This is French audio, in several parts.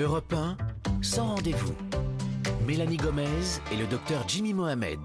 Europe 1, sans rendez-vous. Mélanie Gomez et le docteur Jimmy Mohamed.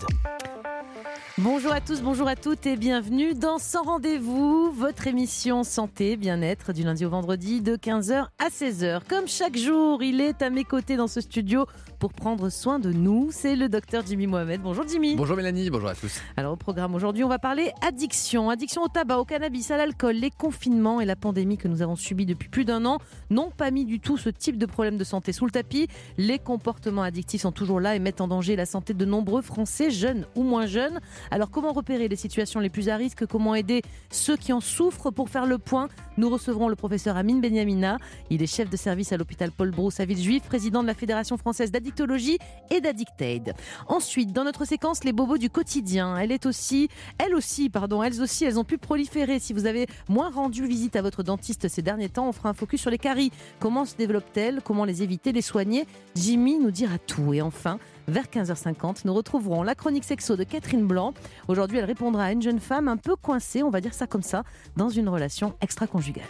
Bonjour à tous, bonjour à toutes et bienvenue dans Sans Rendez-vous, votre émission santé, bien-être du lundi au vendredi de 15h à 16h. Comme chaque jour, il est à mes côtés dans ce studio pour prendre soin de nous. C'est le docteur Jimmy Mohamed. Bonjour Jimmy. Bonjour Mélanie, bonjour à tous. Alors au programme aujourd'hui, on va parler addiction. Addiction au tabac, au cannabis, à l'alcool. Les confinements et la pandémie que nous avons subis depuis plus d'un an n'ont pas mis du tout ce type de problème de santé sous le tapis. Les comportements addictifs sont toujours là et mettent en danger la santé de nombreux Français, jeunes ou moins jeunes. Alors comment repérer les situations les plus à risque? Comment aider ceux qui en souffrent Pour faire le point, nous recevrons le professeur Amine Benyamina. Il est chef de service à l'hôpital Paul Brousse à Villejuif, président de la Fédération française d'addiction et d'Addictaid. Ensuite, dans notre séquence Les bobos du quotidien, elle est aussi, elles aussi, pardon, elles aussi, elles ont pu proliférer. Si vous avez moins rendu visite à votre dentiste ces derniers temps, on fera un focus sur les caries. Comment se développent-elles? Comment les éviter, les soigner? Jimmy nous dira tout. Et enfin, vers 15h50, nous retrouverons la chronique sexo de Catherine Blanc. Aujourd'hui, elle répondra à une jeune femme un peu coincée, on va dire ça comme ça, dans une relation extra-conjugale.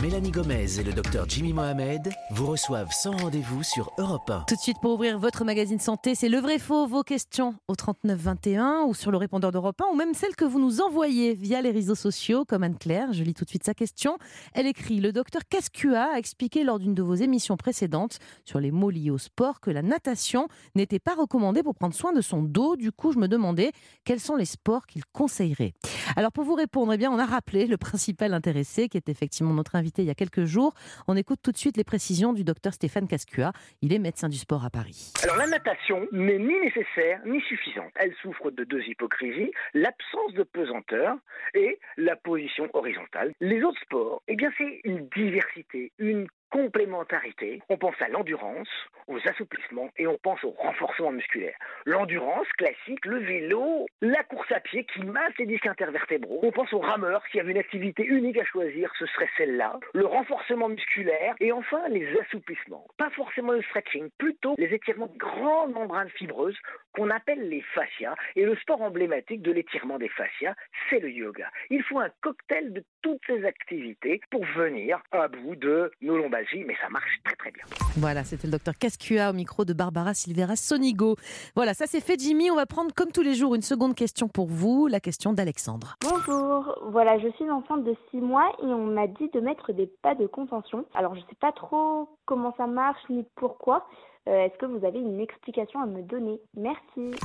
Mélanie Gomez et le docteur Jimmy Mohamed vous reçoivent sans rendez-vous sur Europe 1. Tout de suite pour ouvrir votre magazine santé, c'est le vrai faux, vos questions au 3921 ou sur le répondeur d'Europe 1 ou même celles que vous nous envoyez via les réseaux sociaux comme Anne-Claire. Je lis tout de suite sa question. Elle écrit Le docteur Cascua a expliqué lors d'une de vos émissions précédentes sur les mots liés au sport que la natation n'était pas recommandée pour prendre soin de son dos. Du coup, je me demandais quels sont les sports qu'il conseillerait. Alors pour vous répondre, eh bien, on a rappelé le principal intéressé qui est effectivement notre invité il y a quelques jours. On écoute tout de suite les précisions du docteur Stéphane Cascua. Il est médecin du sport à Paris. Alors la natation n'est ni nécessaire ni suffisante. Elle souffre de deux hypocrisies, l'absence de pesanteur et la position horizontale. Les autres sports, eh bien c'est une diversité, une complémentarité. On pense à l'endurance, aux assouplissements et on pense au renforcement musculaire. L'endurance classique, le vélo, la course à pied qui masse les disques intervertébraux. On pense aux rameurs, s'il y avait une activité unique à choisir, ce serait celle-là. Le renforcement musculaire et enfin les assouplissements. Pas forcément le stretching, plutôt les étirements de grandes membranes fibreuses qu'on appelle les fascias. Et le sport emblématique de l'étirement des fascias, c'est le yoga. Il faut un cocktail de toutes ces activités pour venir à bout de nos lombalgies, mais ça marche très très bien. Voilà, c'était le docteur Cascua au micro de Barbara Silvera Sonigo. Voilà, ça c'est fait Jimmy. On va prendre comme tous les jours une seconde question pour vous, la question d'Alexandre. Bonjour, voilà, je suis enceinte de 6 mois et on m'a dit de mettre des pas de contention. Alors je ne sais pas trop comment ça marche ni pourquoi. Euh, Est-ce que vous avez une explication à me donner? Merci.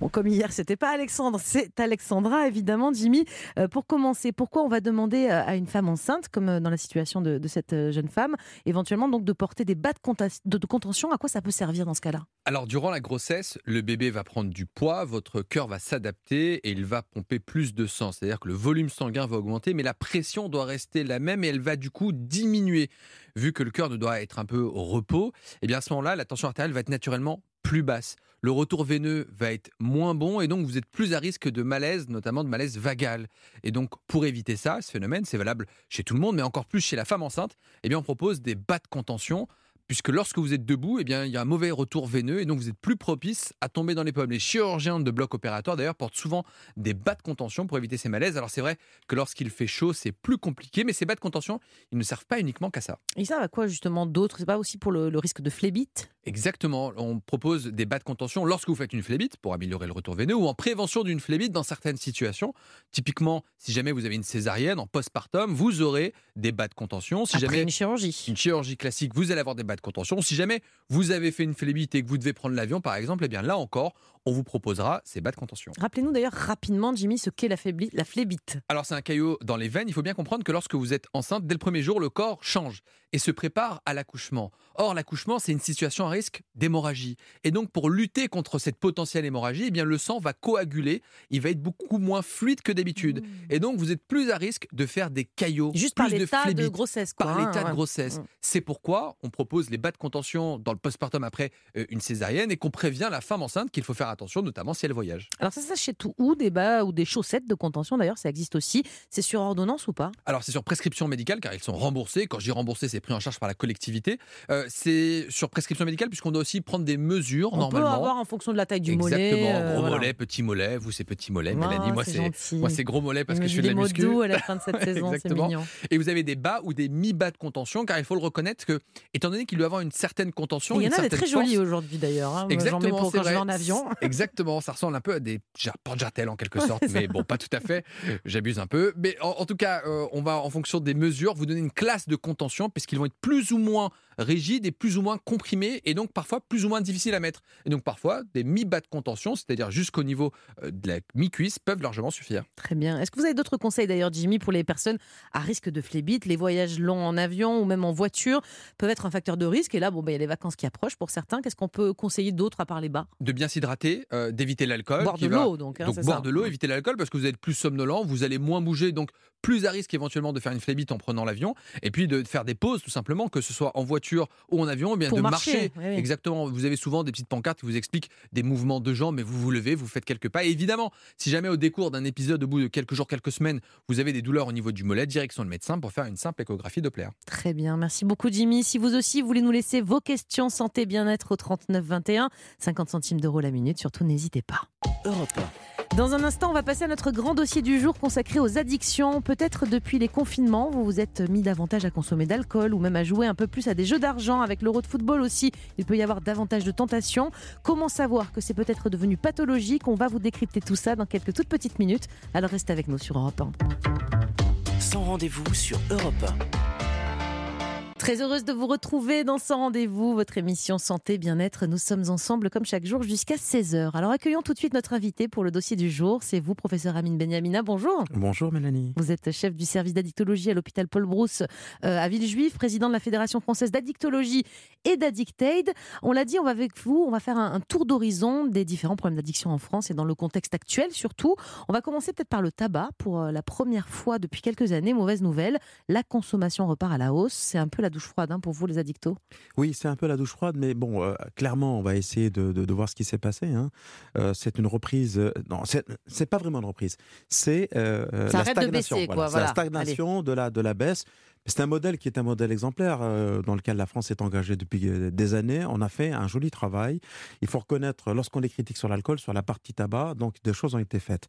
Bon, comme hier, c'était pas Alexandre, c'est Alexandra, évidemment, Jimmy. Euh, pour commencer, pourquoi on va demander euh, à une femme enceinte, comme euh, dans la situation de, cette jeune femme, éventuellement donc de porter des bas de, contention? À quoi ça peut servir dans ce cas-là? Alors durant la grossesse, le bébé va prendre du poids, votre cœur va s'adapter et il va pomper plus de sang. C'est-à-dire que le volume sanguin va augmenter, mais la pression doit rester la même et elle va du coup diminuer. Vu que le cœur ne doit être un peu au repos, et bien à ce moment-là, la tension artérielle va être naturellement plus basse. Le retour veineux va être moins bon et donc vous êtes plus à risque de malaise, notamment de malaise vagal. Et donc pour éviter ça, ce phénomène, c'est valable chez tout le monde, mais encore plus chez la femme enceinte, eh bien on propose des bas de contention puisque lorsque vous êtes debout, eh bien, il y a un mauvais retour veineux et donc vous êtes plus propice à tomber dans les pommes. Les chirurgiens de bloc opératoire, d'ailleurs, portent souvent des bas de contention pour éviter ces malaises. Alors c'est vrai que lorsqu'il fait chaud, c'est plus compliqué, mais ces bas de contention, ils ne servent pas uniquement qu'à ça. Et ça va quoi justement d'autre? C'est pas aussi pour le, le risque de phlébite? Exactement, on propose des bas de contention lorsque vous faites une phlébite pour améliorer le retour veineux ou en prévention d'une phlébite dans certaines situations. Typiquement, si jamais vous avez une césarienne en postpartum, vous aurez des bas de contention. Si Après jamais une chirurgie. une chirurgie classique, vous allez avoir des bas contention. Si jamais vous avez fait une phlébite et que vous devez prendre l'avion, par exemple, eh bien là encore, on vous proposera ces bas de contention. Rappelez-nous d'ailleurs rapidement, Jimmy, ce qu'est la, la phlébite. Alors c'est un caillot dans les veines. Il faut bien comprendre que lorsque vous êtes enceinte, dès le premier jour, le corps change et se prépare à l'accouchement. Or, l'accouchement, c'est une situation à risque d'hémorragie. Et donc, pour lutter contre cette potentielle hémorragie, eh bien, le sang va coaguler. Il va être beaucoup moins fluide que d'habitude. Et donc, vous êtes plus à risque de faire des caillots. Juste par l'état de, grossesse. Quoi, par hein, l'état de grossesse. Mm. C'est pourquoi on propose les bas de contention dans le postpartum après euh, une césarienne et qu'on prévient la femme enceinte qu'il faut faire attention, notamment si elles voyagent. Alors ça s'achète où Des bas ou des chaussettes de contention? D'ailleurs, ça existe aussi. C'est sur ordonnance ou pas? Alors c'est sur prescription médicale car ils sont remboursés. Quand je dis remboursé, c'est pris en charge par la collectivité. Euh, c'est sur prescription médicale puisqu'on doit aussi prendre des mesures On normalement. peut avoir en fonction de la taille du Exactement, mollet. euh, gros voilà. mollet, petit mollet. Vous c'est petit mollet, Ah, Mélanie. Moi c'est moi gros mollet parce que je fais de la muscu. doux à la fin de cette saison, c'est Exactement. mignon. Et vous avez des bas ou des mi-bas de contention, car il faut le reconnaître que, étant donné qu'il doit avoir une certaine contention, Il y en a des très jolis aujourd'hui d'ailleurs. hein. Exactement, pour quand je vais en avion. Exactement, ça ressemble un peu à des ja- porte-jartelles en quelque sorte, mais bon, pas tout à fait. J'abuse un peu. Mais en, en tout cas, euh, on va, en fonction des mesures, vous donner une classe de contention, puisqu'ils vont être plus ou moins rigides et plus ou moins comprimés, et donc parfois plus ou moins difficiles à mettre. Et donc parfois, des mi-bas de contention, c'est-à-dire jusqu'au niveau euh, de la mi-cuisse, peuvent largement suffire. Très bien. Est-ce que vous avez d'autres conseils d'ailleurs, Jimmy, pour les personnes à risque de phlébite Les voyages longs en avion ou même en voiture peuvent être un facteur de risque. Et là, bon, ben, il y a les vacances qui approchent pour certains. Qu'est-ce qu'on peut conseiller d'autre à part les bas De bien s'hydrater, euh, d'éviter l'alcool. Boire de va- l'eau, donc. hein, Donc boire ça. de l'eau, éviter l'alcool parce que vous êtes plus somnolent, vous allez moins bouger, donc plus à risque éventuellement de faire une phlébite en prenant l'avion, et puis de faire des pauses tout simplement, que ce soit en voiture ou en avion, ou bien Pour de marcher, marcher. oui, oui. Exactement. Vous avez souvent des petites pancartes qui vous expliquent des mouvements de jambes, mais vous vous levez, vous faites quelques pas. Et évidemment, si jamais au décours d'un épisode, au bout de quelques jours, quelques semaines, vous avez des douleurs au niveau du mollet, direction le médecin pour faire une simple échographie Doppler. Très bien, merci beaucoup Jimmy. Si vous aussi voulez nous laisser vos questions santé bien-être au 39 21, 50 centimes d'euros la minute, surtout n'hésitez pas. Europe Dans un instant, on va passer à notre grand dossier du jour consacré aux addictions. Peut-être depuis les confinements, vous vous êtes mis davantage à consommer d'alcool ou même à jouer un peu plus à des jeux d'argent. Avec l'euro de football aussi, il peut y avoir davantage de tentations. Comment savoir que c'est peut-être devenu pathologique? On va vous décrypter tout ça dans quelques toutes petites minutes. Alors restez avec nous sur Europe 1. Sans rendez-vous sur Europe Très heureuse de vous retrouver dans ce rendez-vous, votre émission Santé Bien-être. Nous sommes ensemble comme chaque jour jusqu'à 16h. Alors accueillons tout de suite notre invité pour le dossier du jour. C'est vous, professeur Amine Benyamina. Bonjour. Bonjour Mélanie. Vous êtes chef du service d'addictologie à l'hôpital Paul Brousse euh, à Villejuif, président de la Fédération française d'addictologie et d'Addictaid. On l'a dit, on va avec vous, on va faire un, un tour d'horizon des différents problèmes d'addiction en France et dans le contexte actuel surtout. On va commencer peut-être par le tabac. Pour euh, la première fois depuis quelques années, mauvaise nouvelle, la consommation repart à la hausse. C'est un peu la douche froide hein, pour vous les addictos? Oui, c'est un peu la douche froide, mais bon, euh, clairement, on va essayer de, de- de voir ce qui s'est passé. hein. Euh, c'est une reprise. euh, non, c'est pas vraiment une reprise. C'est la de stagnation. baisser, quoi, C'est la stagnation de la, de la baisse. C'est un modèle qui est un modèle exemplaire euh, dans lequel la France est engagée depuis des années. On a fait un joli travail. Il faut reconnaître, lorsqu'on les critique sur l'alcool, sur la partie tabac, donc des choses ont été faites.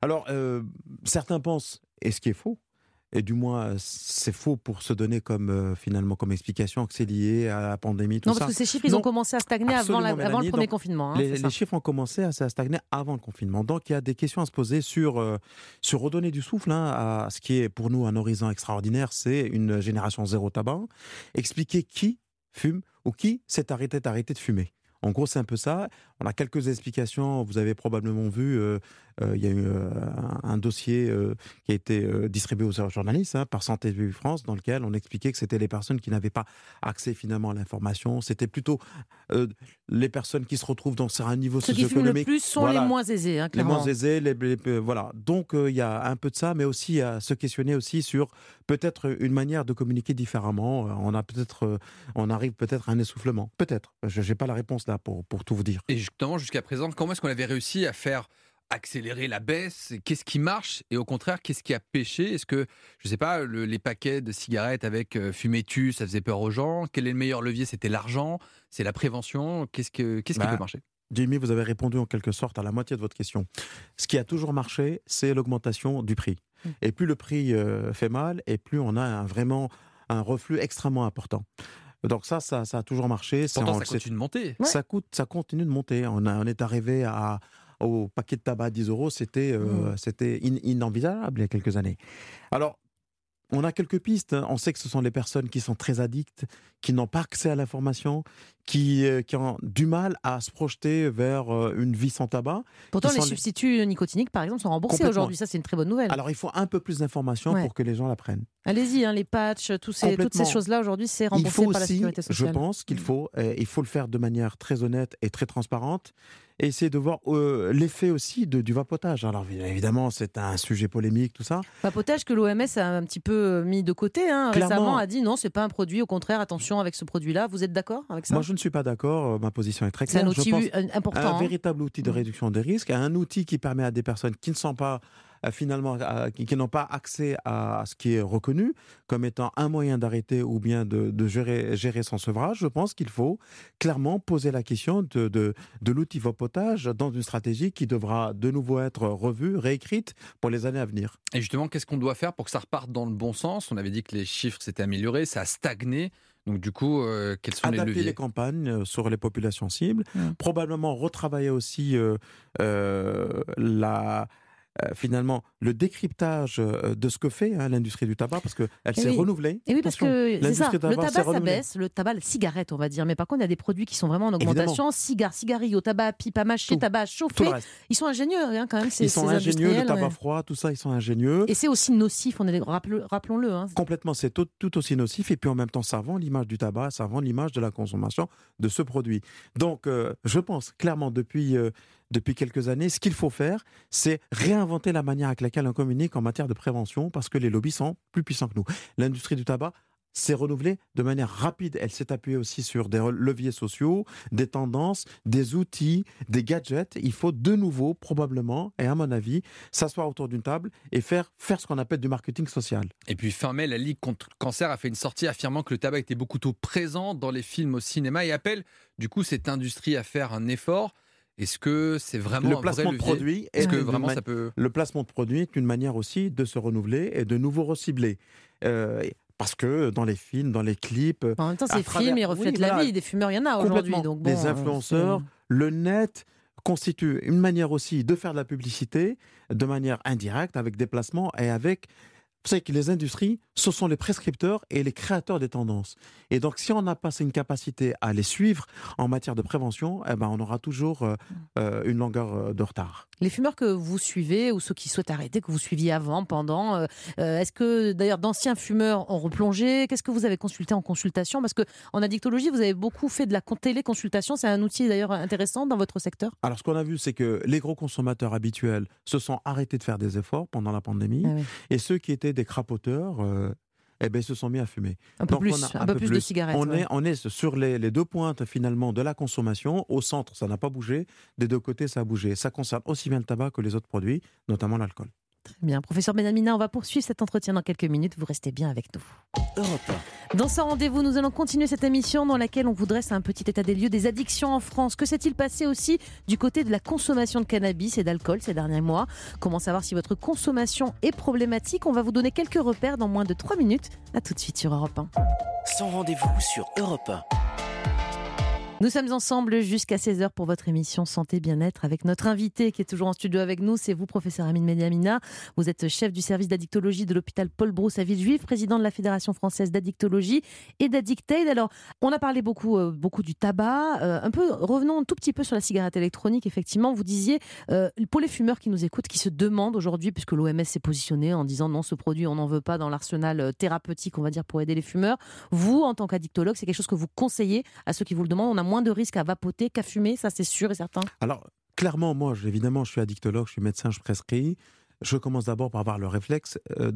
Alors, euh, certains pensent, et ce qui est faux, et du moins c'est faux pour se donner comme euh, finalement comme explication que c'est lié à la pandémie, tout Non, ça. parce que ces chiffres, ils Non, ont commencé à stagner avant, la- absolument, avant le premier Donc, confinement. hein, les, chiffres ont commencé à, à stagner avant le confinement. Donc il y a des questions à se poser sur, euh, sur redonner du souffle hein, à ce qui est pour nous un horizon extraordinaire, c'est une génération zéro tabac. Expliquer qui fume ou qui s'est arrêté d'arrêter de fumer. En gros, c'est un peu ça. On a quelques explications. Vous avez probablement vu, euh, euh, il y a eu euh, un, un dossier qui a été distribué aux journalistes hein, par Santé Publique France, dans lequel on expliquait que c'était les personnes qui n'avaient pas accès finalement à l'information. C'était plutôt les personnes qui se retrouvent dans un niveau Ceux qui fument le socio-économique plus sont Voilà. les moins aisés, hein, les clairement. moins aisés, les, les- voilà. Donc il y a un peu de ça, mais aussi à se questionner aussi sur peut-être une manière de communiquer différemment. On a peut-être, on arrive peut-être à un essoufflement, peut-être. Je n'ai pas la réponse pour pour tout vous dire. Et justement, jusqu'à présent, comment est-ce qu'on avait réussi à faire accélérer la baisse? Qu'est-ce qui marche? Et au contraire, qu'est-ce qui a pêché? Est-ce que, je ne sais pas, le- les paquets de cigarettes avec euh, fumée tu, ça faisait peur aux gens? Quel est le meilleur levier? C'était l'argent? C'est la prévention? Qu'est-ce, que, qu'est-ce qui Bah, peut marcher? Jimmy, vous avez répondu en quelque sorte à la moitié de votre question. Ce qui a toujours marché, c'est l'augmentation du prix. Mm. Et plus le prix euh, fait mal, et plus on a un- vraiment un reflux extrêmement important. Donc ça, ça, ça a toujours marché. C'est- Pourtant, ça continue de monter. Ouais. ça coûte, ça continue de monter. On, a- on est arrivé à, au paquet de tabac à 10 euros, c'était euh, Mmh. in- inenvisageable il y a quelques années. Alors, on a quelques pistes. On sait que ce sont les personnes qui sont très addictes, qui n'ont pas accès à l'information, qui, euh, qui ont du mal à se projeter vers euh, une vie sans tabac. Pourtant, les substituts nicotiniques, par exemple, sont remboursés aujourd'hui. Ça, c'est une très bonne nouvelle. Alors, il faut un peu plus d'informations Ouais. pour que les gens l'apprennent. Allez-y, hein, les patchs, tous ces, toutes ces choses-là, aujourd'hui, c'est Il remboursé par la sécurité je sociale. pense qu'il Mm. faut, euh, il faut le faire de manière très honnête et très transparente, et essayer de voir euh, l'effet aussi de, du vapotage. Alors évidemment, c'est un sujet polémique, tout ça. Vapotage que l'OMS a un petit peu mis de côté hein, récemment, a dit non, c'est pas un produit, au contraire, attention avec ce produit-là. Vous êtes d'accord avec ça? Moi, je ne suis pas d'accord. euh, Ma position est très C'est claire. un Je outil pense euh, important. un hein. véritable outil de Mm. réduction des risques, un outil qui permet à des personnes qui ne sont pas euh, finalement qui, qui n'ont pas accès à, ce qui est reconnu comme étant un moyen d'arrêter ou bien de, de gérer, gérer son sevrage, je pense qu'il faut clairement poser la question de, de, de l'outil vapotage dans une stratégie qui devra de nouveau être revue, réécrite pour les années à venir. Et justement, qu'est-ce qu'on doit faire pour que ça reparte dans le bon sens? On avait dit que les chiffres s'étaient améliorés, ça a stagné. Donc du coup, euh, quels sont les adapter leviers? les campagnes euh, sur les populations cibles, Mm. probablement retravailler aussi euh, euh, la, euh, finalement le décryptage euh, de ce que fait hein, l'industrie du tabac parce qu'elle Eh s'est oui. renouvelée. Et oui, parce que c'est ça, le tabac ça baisse, le tabac, la cigarette, on va dire. Mais par contre, il y a des produits qui sont vraiment en augmentation. Cigares, cigarillos, tabac pipe, à mâcher, Tout. tabac reste. Ils sont ingénieux, hein, quand même, ces, Ils sont ces ingénieux, le tabac ouais. froid, tout ça, ils sont ingénieux. Et c'est aussi nocif, on est, rappelons-le. hein. Complètement, c'est tout, tout aussi nocif. Et puis en même temps, ça vend l'image du tabac, ça vend l'image de la consommation de ce produit. Donc, euh, je pense clairement depuis, euh, depuis quelques années, ce qu'il faut faire, c'est réinventer la manière avec laquelle on communique en matière de prévention, parce que les lobbies sont plus puissants que nous. L'industrie du tabac s'est renouvelée de manière rapide. Elle s'est appuyée aussi sur des leviers sociaux, des tendances, des outils, des gadgets. Il faut de nouveau, probablement, et à mon avis, s'asseoir autour d'une table et faire, faire ce qu'on appelle du marketing social. Et puis fin mai, la Ligue contre le cancer a fait une sortie affirmant que le tabac était beaucoup trop présent dans les films au cinéma et appelle du coup cette industrie à faire un effort. Est-ce que c'est vraiment le un placement vrai de levier produits Est-ce est que une vraiment ça peut le placement de produits est une manière aussi de se renouveler et de nouveau recibler. Euh, parce que dans les films, dans les clips, En même temps, ces travers- films, ils oui, reflètent la voilà. vie. Des fumeurs, il y en a aujourd'hui. bon, les euh, influenceurs, le net constitue une manière aussi de faire de la publicité de manière indirecte avec des placements et avec savez que les industries, ce sont les prescripteurs et les créateurs des tendances. Et donc, si on n'a pas une capacité à les suivre en matière de prévention, eh ben, on aura toujours euh, euh, une longueur euh, de retard. Les fumeurs que vous suivez ou ceux qui souhaitent arrêter, que vous suiviez avant, pendant, euh, est-ce que d'ailleurs d'anciens fumeurs ont replongé? Qu'est-ce que vous avez consulté en consultation? Parce que en addictologie, vous avez beaucoup fait de la con- téléconsultation. C'est un outil d'ailleurs intéressant dans votre secteur. Alors, ce qu'on a vu, c'est que les gros consommateurs habituels se sont arrêtés de faire des efforts pendant la pandémie, Ah oui. et ceux qui étaient des crapoteurs, euh, eh ben, se sont mis à fumer. Un peu Donc, plus, on a un peu plus, de cigarettes. On, ouais. est, on est sur les, les deux pointes finalement de la consommation. Au centre, ça n'a pas bougé. Des deux côtés, ça a bougé. Ça concerne aussi bien le tabac que les autres produits, notamment l'alcool. Très bien. Professeur Benamina, on va poursuivre cet entretien dans quelques minutes. Vous restez bien avec nous. Europe Dans ce rendez-vous, nous allons continuer cette émission dans laquelle on vous dresse un petit état des lieux des addictions en France. Que s'est-il passé aussi du côté de la consommation de cannabis et d'alcool ces derniers mois? Comment savoir si votre consommation est problématique? On va vous donner quelques repères dans moins de 3 minutes. A tout de suite sur Europe 1. Sans rendez-vous sur Europe 1. Nous sommes ensemble jusqu'à 16h pour votre émission Santé Bien-être avec notre invité qui est toujours en studio avec nous. C'est vous, professeur Amine Mediamina. Vous êtes chef du service d'addictologie de l'hôpital Paul Brousse à Villejuif, président de la Fédération française d'addictologie et d'Addictaid. Alors, on a parlé beaucoup, euh, beaucoup du tabac. Euh, un peu, revenons un tout petit peu sur la cigarette électronique. Effectivement, vous disiez, euh, pour les fumeurs qui nous écoutent, qui se demandent aujourd'hui, puisque l'OMS s'est positionné en disant non, ce produit, on n'en veut pas dans l'arsenal thérapeutique, on va dire, pour aider les fumeurs. Vous, en tant qu'addictologue, c'est quelque chose que vous conseillez à ceux qui vous le demandent. Moins de risques à vapoter qu'à fumer, ça c'est sûr et certain. Alors, clairement, moi, évidemment, je suis addictologue, je suis médecin, je prescris. Je commence d'abord par avoir le réflexe euh,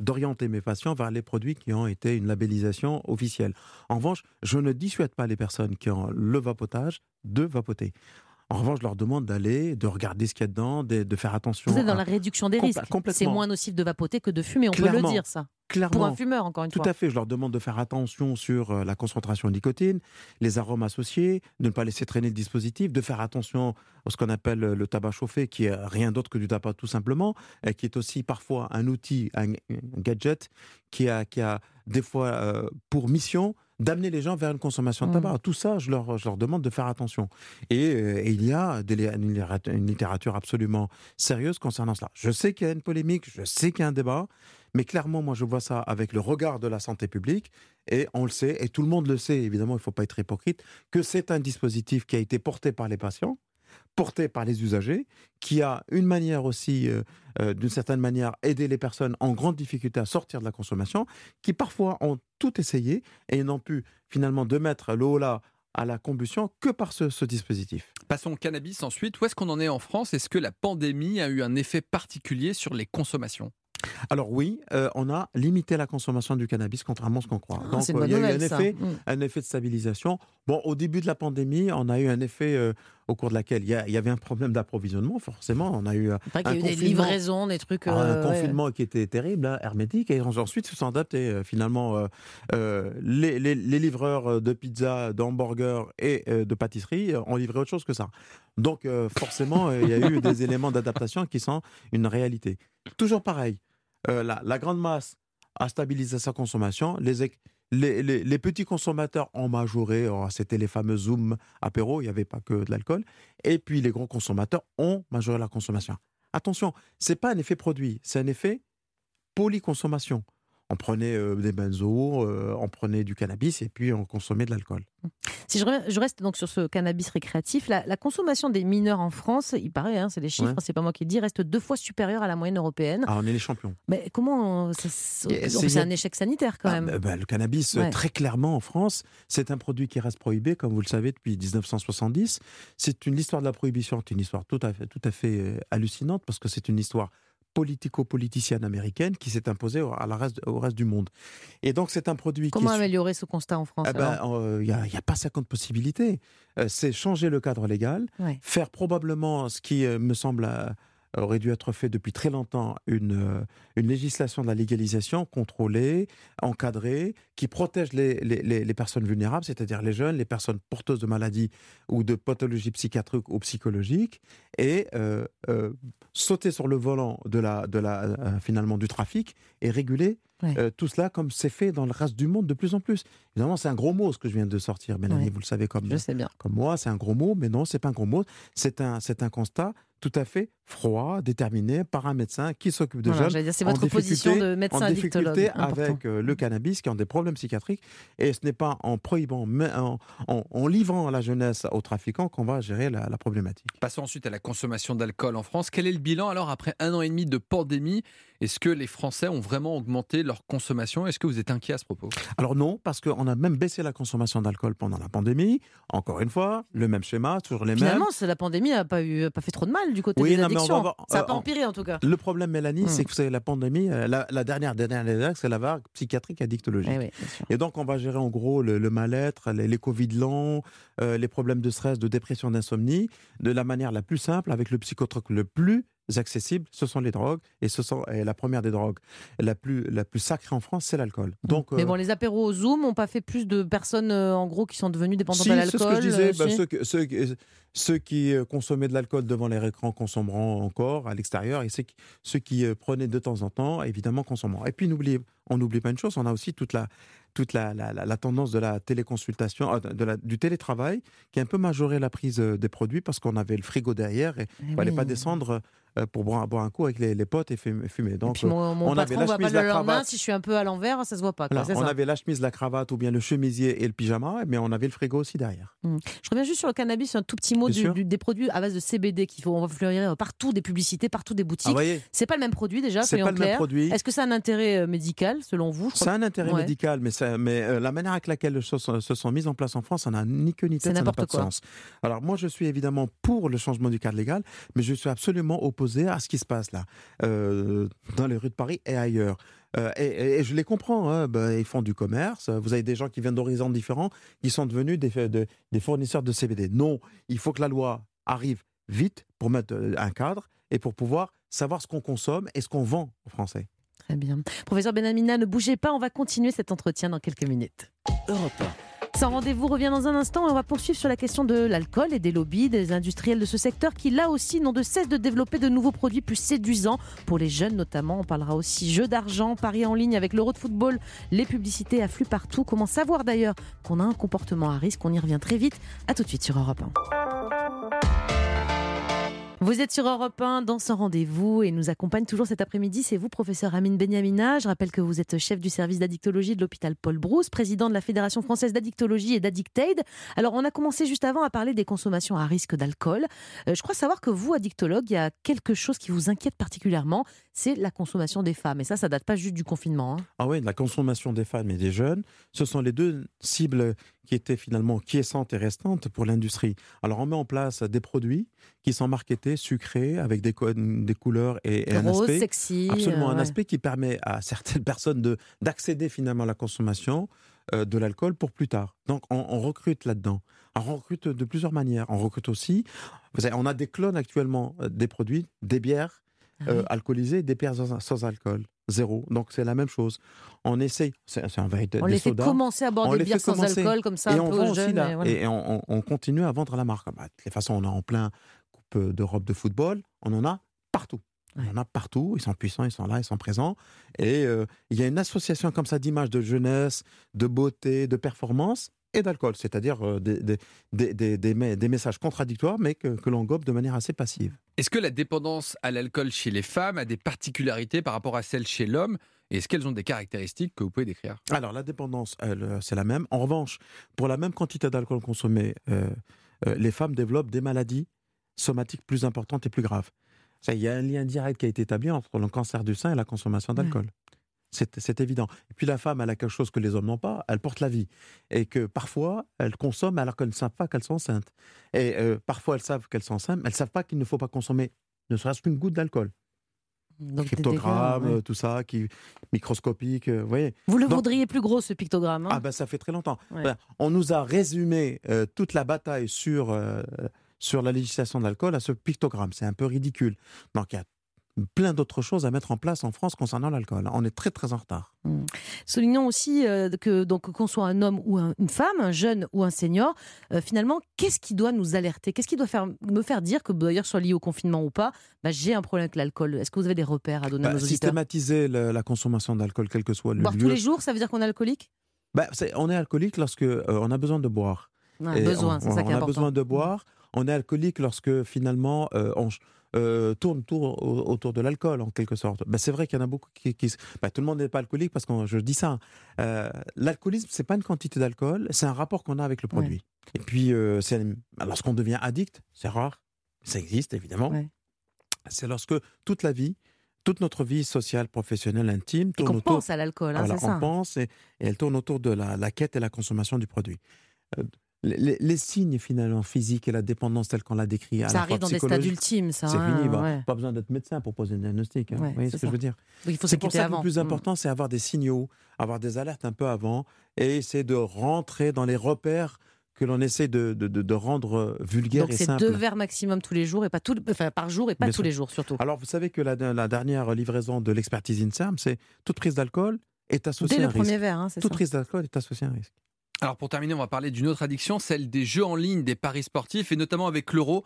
d'orienter mes patients vers les produits qui ont été une labellisation officielle. En revanche, je ne dissuade pas les personnes qui ont le vapotage de vapoter. En revanche, je leur demande d'aller, de regarder ce qu'il y a dedans, de, de faire attention. Vous êtes dans à- la réduction des Compl- risques. C'est moins nocif de vapoter que de fumer, on peut le dire ça. Clairement. Pour un fumeur, encore une Tout fois. à fait, je leur demande de faire attention sur euh, la concentration de nicotine, les arômes associés, de ne pas laisser traîner le dispositif, de faire attention à ce qu'on appelle euh, le tabac chauffé, qui est rien d'autre que du tabac tout simplement, et qui est aussi parfois un outil, un, gadget, qui a, qui a des fois euh, pour mission d'amener les gens vers une consommation de Mm. tabac. Tout ça, je leur, je leur demande de faire attention. Et, euh, et il y a des, une littérature absolument sérieuse concernant cela. Je sais qu'il y a une polémique, je sais qu'il y a un débat, mais clairement, moi, je vois ça avec le regard de la santé publique, et on le sait, et tout le monde le sait, évidemment, il ne faut pas être hypocrite, que c'est un dispositif qui a été porté par les patients, porté par les usagers, qui a une manière aussi, euh, euh, d'une certaine manière, aider les personnes en grande difficulté à sortir de la consommation, qui parfois ont tout essayé et n'ont pu finalement de mettre le haut-là à la combustion que par ce, ce dispositif. Passons au cannabis ensuite. Où est-ce qu'on en est en France? Est-ce que la pandémie a eu un effet particulier sur les consommations? Alors oui, euh, on a limité la consommation du cannabis, contrairement à ce qu'on croit. Ah, Donc euh, il y a eu un ça. effet, Mm. un effet de stabilisation. Bon, au début de la pandémie, on a eu un effet euh, au cours de laquelle il y, il avait un problème d'approvisionnement, forcément. On a eu euh, Il paraît qu'il y a un eu des livraisons, des trucs. un euh, ouais. confinement qui était terrible, hein, hermétique, et ensuite se sont adaptés. finalement, les, les- les livreurs de pizza, d'hamburgers et de pâtisserie euh, ont livré autre chose que ça. Donc, forcément, il y a eu des éléments d'adaptation qui sont une réalité. Toujours pareil, euh, la, grande masse a stabilisé sa consommation. Les, petits consommateurs ont majoré. Oh, C'était les fameux Zoom apéro, il n'y avait pas que de l'alcool. Et puis, les gros consommateurs ont majoré la consommation. Attention, c'est pas un effet produit, c'est un effet polyconsommation. On prenait euh, des benzos, euh, on prenait du cannabis et puis on consommait de l'alcool. Si je, re- je reste donc sur ce cannabis récréatif, la, la consommation des mineurs en France, il paraît, hein, c'est des chiffres, Ouais. c'est pas moi qui le dis, reste deux fois supérieure à la moyenne européenne. Ah, on est les champions. Mais comment c'est un échec sanitaire quand Ah, même. bah, bah, le cannabis, Ouais. très clairement en France, c'est un produit qui reste prohibé, comme vous le savez, depuis 1970. C'est une histoire de la prohibition, c'est une histoire tout à fait, tout à fait euh, hallucinante parce que c'est une histoire politico-politicienne américaine qui s'est imposée au, à la reste, au reste du monde. Et donc c'est un produit Comment qui est su- améliorer ce constat en France Eh ben, alors? euh, il n'y a, il pas 50 possibilités. Euh, c'est changer le cadre légal, Ouais. faire probablement ce qui euh, me semble aurait dû être fait depuis très longtemps, une, une législation de la légalisation contrôlée, encadrée, qui protège les, les- les- les personnes vulnérables, c'est-à-dire les jeunes, les personnes porteuses de maladies ou de pathologies psychiatriques ou psychologiques, et euh, euh, sauter sur le volant de la, de la, euh, finalement du trafic et réguler Ouais. euh, tout cela comme c'est fait dans le reste du monde de plus en plus. Évidemment, c'est un gros mot ce que je viens de sortir, Mélanie, Ouais. vous le savez comme, Je sais bien. comme moi, c'est un gros mot, mais non, c'est pas un gros mot. C'est un, c'est un constat tout à fait froid, déterminé par un médecin qui s'occupe de Voilà, jeunes c'est en votre position difficulté- de médecin en addictologue. difficulté avec le cannabis qui ont des problèmes psychiatriques. Et ce n'est pas en prohibant, mais en, en- en livrant la jeunesse aux trafiquants qu'on va gérer la, la problématique. Passons ensuite à la consommation d'alcool en France. Quel est le bilan alors après un an et demi de pandémie? Est-ce que les Français ont vraiment augmenté leur consommation? Est-ce que vous êtes inquiet à ce propos? Alors non, parce qu'on a même baissé la consommation d'alcool pendant la pandémie. Encore une fois, le même schéma, toujours les mêmes. Finalement, la pandémie n'a pas, eu- pas fait trop de mal du côté Oui, des non, mais on va addictions. voir, Ça n'a euh, pas empiré en tout cas. Le problème, Mélanie, Hmm. c'est que vous savez, la pandémie, euh, la, la dernière, dernière, dernière, c'est la vague psychiatrique addictologique. Eh oui. Et donc, on va gérer en gros le, le mal-être, les, les Covid longs, euh, les problèmes de stress, de dépression, d'insomnie, de la manière la plus simple, avec le psychotrope le plus accessible, ce sont les drogues. Et, ce sont, et la première des drogues, la plus, la plus sacrée en France, c'est l'alcool. Donc, Mais euh, bon, les apéros au Zoom n'ont pas fait plus de personnes euh, en gros qui sont devenues dépendantes si, à c'est l'alcool. ce que je disais. euh, bah, ceux, qui- ceux qui consommaient de l'alcool devant les écrans consommeront encore à l'extérieur. Et ceux qui, ceux qui prenaient de temps en temps, évidemment, consommeront. Et puis, on n'oublie pas une chose, on a aussi toute la, toute la, la- la- la tendance de la téléconsultation, de la- du télétravail, qui a un peu majoré la prise des produits parce qu'on avait le frigo derrière et Eh il ne fallait oui. pas descendre pour boire, boire un coup avec les, les potes et fum- fumer. Et Donc, puis euh, mon, mon on avait la chemise, la cravate. Si je suis un peu à l'envers, ça se voit pas. quoi, voilà, c'est on ça. avait la chemise, la cravate ou bien le chemisier et le pyjama, mais on avait le frigo aussi derrière. Je reviens juste sur le cannabis, un tout petit mot du- des produits à base de CBD qu'il faut on va fleurir partout, des publicités, partout des Ah, boutiques. voyez, c'est pas le même produit déjà, c'est pas le même produit. Est-ce que a un intérêt euh, médical selon vous? A un intérêt Ouais. médical, mais, ça- mais euh, la manière avec laquelle les choses se sont mises en place en France, ça n'a ni queue ni C'est tête, ça n'a pas de sens. Alors moi, je suis évidemment pour le changement du cadre légal, mais je suis absolument opposé à ce qui se passe là, euh, dans les rues de Paris et ailleurs. Euh, et, et- et je les comprends, hein, ben, ils font du commerce, vous avez des gens qui viennent d'horizons différents, qui sont devenus des, de- des fournisseurs de CBD. Non, il faut que la loi arrive vite pour mettre euh, un cadre et pour pouvoir savoir ce qu'on consomme et ce qu'on vend aux Français. Très bien. Professeur Benamina, ne bougez pas, on va continuer cet entretien dans quelques minutes. Europe Sans rendez-vous revient dans un instant et on va poursuivre sur la question de l'alcool et des lobbies des industriels de ce secteur qui là aussi n'ont de cesse de développer de nouveaux produits plus séduisants pour les jeunes notamment. On parlera aussi jeux d'argent, paris en ligne avec l'euro de football, les publicités affluent partout. Comment savoir d'ailleurs qu'on a un comportement à risque? On y revient très vite. À tout de suite sur Europe 1. Vous êtes sur Europe 1 dans ce rendez-vous et nous accompagne toujours cet après-midi. C'est vous, professeur Amine Benyamina. Je rappelle que vous êtes chef du service d'addictologie de l'hôpital Paul Brousse, président de la Fédération française d'addictologie et d'Addictaid. Alors, on a commencé juste avant à parler des consommations à risque d'alcool. Euh, je crois savoir que vous, addictologue, il y a quelque chose qui vous inquiète particulièrement, c'est la consommation des femmes. Et ça, ça date pas juste du confinement. hein. Ah oui, la consommation des femmes et des jeunes, ce sont les deux cibles qui était finalement quiescente et restante pour l'industrie. Alors on met en place des produits qui sont marketés, sucrés, avec des, des couleurs et, un Rose, aspect sexy. absolument euh, un ouais. aspect qui permet à certaines personnes de d'accéder finalement à la consommation euh, de l'alcool pour plus tard. Donc on, on recrute là-dedans. On recrute de plusieurs manières. On recrute aussi. Vous savez, on a des clones actuellement euh, des produits, des bières Ah euh, oui. alcoolisées, des bières sans, sans alcool, zéro. Donc c'est la même chose. On essaye. C'est un véritable On les fait sodas. commencer à boire On des bières sans alcool, comme ça, et un on peu vend aussi là, et voilà. et on, on- on continue à vendre la marque. Bah, de toutes les façons, on est en plein coupe d'Europe de football, on en a partout. Ouais. On en a partout, ils sont puissants, ils sont là, ils sont présents. Et euh, il y a une association comme ça d'images de jeunesse, de beauté, de performance et d'alcool, c'est-à-dire euh, des, des, des, des- des me- des messages contradictoires, mais que, que l'on gobe de manière assez passive. Est-ce que la dépendance à l'alcool chez les femmes a des particularités par rapport à celle chez l'homme? Et est-ce qu'elles ont des caractéristiques que vous pouvez décrire? Alors, la dépendance, euh, c'est la même. En revanche, pour la même quantité d'alcool consommé, euh, euh, les femmes développent des maladies somatiques plus importantes et plus graves. Ça, Il y a un lien direct qui a été établi entre le cancer du sein et la consommation d'alcool. C'est c'est évident. Et puis la femme, elle a quelque chose que les hommes n'ont pas, elle porte la vie. Et que parfois, elles consomment alors qu'elles ne savent pas qu'elles sont enceintes. Et euh, parfois, elles savent qu'elles sont enceintes, mais elles ne savent pas qu'il ne faut pas consommer ne serait-ce qu'une goutte d'alcool. Donc, dégâts, ouais. tout ça, qui microscopique, euh, vous voyez. Vous le donc- voudriez plus gros, ce pictogramme. hein? Ah ben ça fait très longtemps. Ouais. Ben, on nous a résumé euh, toute la bataille sur, euh, sur la législation de l'alcool à ce pictogramme. C'est un peu ridicule. Donc il y a plein d'autres choses à mettre en place en France concernant l'alcool. On est très très en retard. Soulignons aussi euh, que donc qu'on soit un homme ou un- une femme, un jeune ou un senior, euh, finalement, qu'est-ce qui doit nous alerter? Qu'est-ce qui doit faire, me faire dire que d'ailleurs soit lié au confinement ou pas, bah, j'ai un problème avec l'alcool? Est-ce que vous avez des repères à donner à nos auditeurs? systématiser le- la consommation d'alcool, quel que soit le Boire lieu. tous les jours, ça veut dire qu'on est alcoolique? C'est- on est alcoolique lorsque euh, on a besoin de boire. Ouais, Besoin, on, c'est ça qui est on a important. besoin de boire. On est alcoolique lorsque finalement euh, on euh, tourne tour au- autour de l'alcool en quelque sorte. Ben, c'est vrai qu'il y en a beaucoup qui, qui- ben, tout le monde n'est pas alcoolique parce que je dis ça. Euh, L'alcoolisme c'est pas une quantité d'alcool, c'est un rapport qu'on a avec le produit. Et puis euh, c'est- lorsqu'on devient addict, c'est rare, ça existe évidemment. Ouais. C'est lorsque toute la vie, toute notre vie sociale, professionnelle, intime Et tourne qu'on autour pense à l'alcool, hein, voilà, c'est ça. on pense et, et elle tourne autour de la, la quête et la consommation du produit. Euh, les, les signes finalement physiques et la dépendance telle qu'on l'a décrit à Ça la arrive fois dans des stades ultimes, ça. c'est hein, fini. bah, ouais. Pas besoin d'être médecin pour poser un diagnostic. hein. Ouais, Vous voyez c'est ce que je veux dire? Faut C'est pour ça que avant. le plus Mm. important, c'est avoir des signaux, avoir des alertes un peu avant et c'est de rentrer dans les repères que l'on essaie de, de, de- de rendre euh, vulgaires Donc et c'est simples. deux verres maximum tous les jours et pas tout, enfin, par jour et pas tous sûr. les jours surtout. Alors, vous savez que la, la dernière livraison de l'expertise INSERM, c'est toute prise d'alcool est associée Dès à le un risque. premier verre, hein, c'est Toute ça. prise d'alcool est associée à un risque. Alors pour terminer, on va parler d'une autre addiction, celle des jeux en ligne, des paris sportifs, et notamment avec l'euro.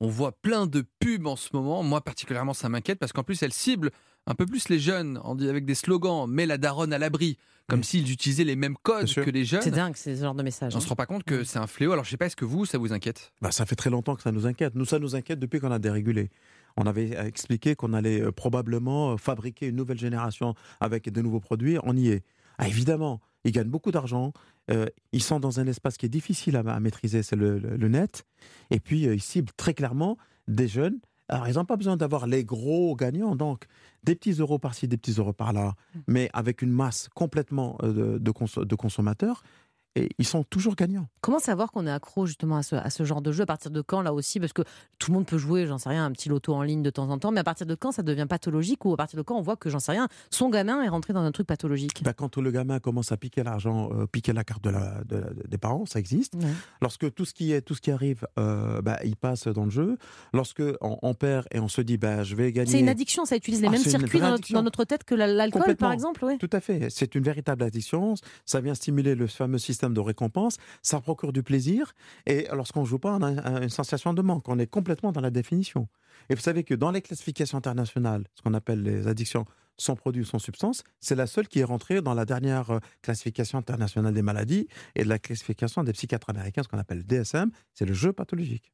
On voit plein de pubs en ce moment. Moi particulièrement, ça m'inquiète parce qu'en plus, elles ciblent un peu plus les jeunes avec des slogans. Mets la daronne à l'abri, comme Oui. s'ils utilisaient les mêmes codes que les C'est jeunes. dingue, c'est ce genre de message. On hein. se rend pas compte que c'est un fléau. Alors je sais pas, est-ce que vous, ça vous inquiète? Bah, ça fait très longtemps que ça nous inquiète. Nous, ça nous inquiète depuis qu'on a dérégulé. On avait euh, expliqué qu'on allait euh, probablement euh, fabriquer une nouvelle génération avec de nouveaux produits. On y est. Ah, évidemment, ils gagnent beaucoup d'argent. Euh, ils sont dans un espace qui est difficile à, à maîtriser, c'est le, le- le net. Et puis, euh, ils ciblent très clairement des jeunes. Alors, ils n'ont pas besoin d'avoir les gros gagnants, donc des petits euros par-ci, des petits euros par-là, mais avec une masse complètement euh, de, de conso- de consommateurs. Et ils sont toujours gagnants. Comment savoir qu'on est accro justement à ce, à ce genre de jeu? À partir de quand là aussi? Parce que tout le monde peut jouer, j'en sais rien, un petit loto en ligne de temps en temps, mais à partir de quand ça devient pathologique ou à partir de quand on voit que j'en sais rien, son gamin est rentré dans un truc pathologique? Bah, quand le gamin commence à piquer l'argent, euh, piquer la carte de la, de la- des parents, ça existe. Ouais. Lorsque tout ce qui est, tout ce qui arrive, euh, bah, il passe dans le jeu. Lorsque on, on perd et on se dit, bah, je vais gagner. C'est une addiction, ça utilise les Ah, mêmes circuits dans notre, addiction. dans notre tête que la- l'alcool par exemple. Tout à fait. C'est une véritable addiction. Ça vient stimuler le fameux système de récompense. Ça procure du plaisir. Et lorsqu'on joue pas, on a un- une sensation de manque. On est complètement dans la définition. Et vous savez que dans les classifications internationales, ce qu'on appelle les addictions sans produit, sans substance, c'est la seule qui est rentrée dans la dernière euh, classification internationale des maladies et de la classification des psychiatres américains, ce qu'on appelle DSM. C'est le jeu pathologique.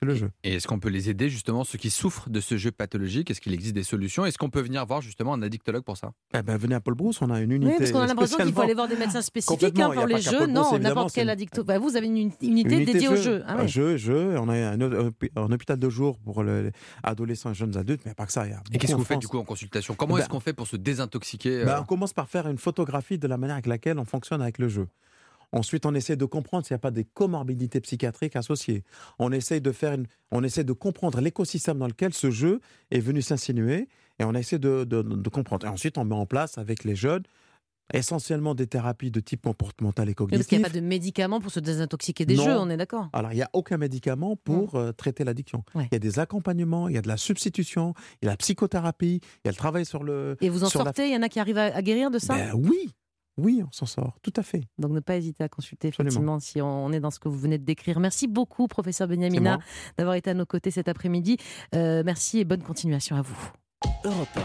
C'est le jeu. Et est-ce qu'on peut les aider justement, ceux qui souffrent de ce jeu pathologique? Est-ce qu'il existe des solutions? Est-ce qu'on peut venir voir justement un addictologue pour ça? Eh ben, venez à Paul Brousse, on a une unité. Oui, parce qu'on a l'impression qu'il faut aller voir des médecins spécifiques hein, pour les jeux. Non, n'importe quel une- addicto. Bah, vous avez une uni- unité Unité dédiée aux jeu. jeux. Ah Euh, ouais. Jeux, jeux. On a un, un- un hôpital de jour pour les adolescents et jeunes adultes, mais pas que ça. il y a Et qu'est-ce que vous faites du coup en consultation? Comment Ben- est-ce qu'on fait pour se désintoxiquer euh, Ben, On commence par faire une photographie de la manière avec laquelle on fonctionne avec le jeu. Ensuite, on essaie de comprendre s'il n'y a pas des comorbidités psychiatriques associées. On essaie de faire, une- on essaie de comprendre l'écosystème dans lequel ce jeu est venu s'insinuer, et on essaie de, de- de comprendre. Et ensuite, on met en place avec les jeunes essentiellement des thérapies de type comportemental et Oui, Parce cognitif. qu'il n'y a pas de médicaments pour se désintoxiquer des Non. jeux, on est d'accord. Alors, il n'y a aucun médicament pour euh, traiter l'addiction. Ouais. Il y a des accompagnements, il y a de la substitution, il y a la psychothérapie, il y a le travail sur le. Et vous en sortez, il y en a qui arrivent à, à guérir de ça? Ben oui, oui, on s'en sort, tout à fait. Donc ne pas hésiter à consulter Absolument. effectivement si on est dans ce que vous venez de décrire. Merci beaucoup professeur Benyamina d'avoir été à nos côtés cet après-midi. Euh, merci et bonne continuation à vous. Europe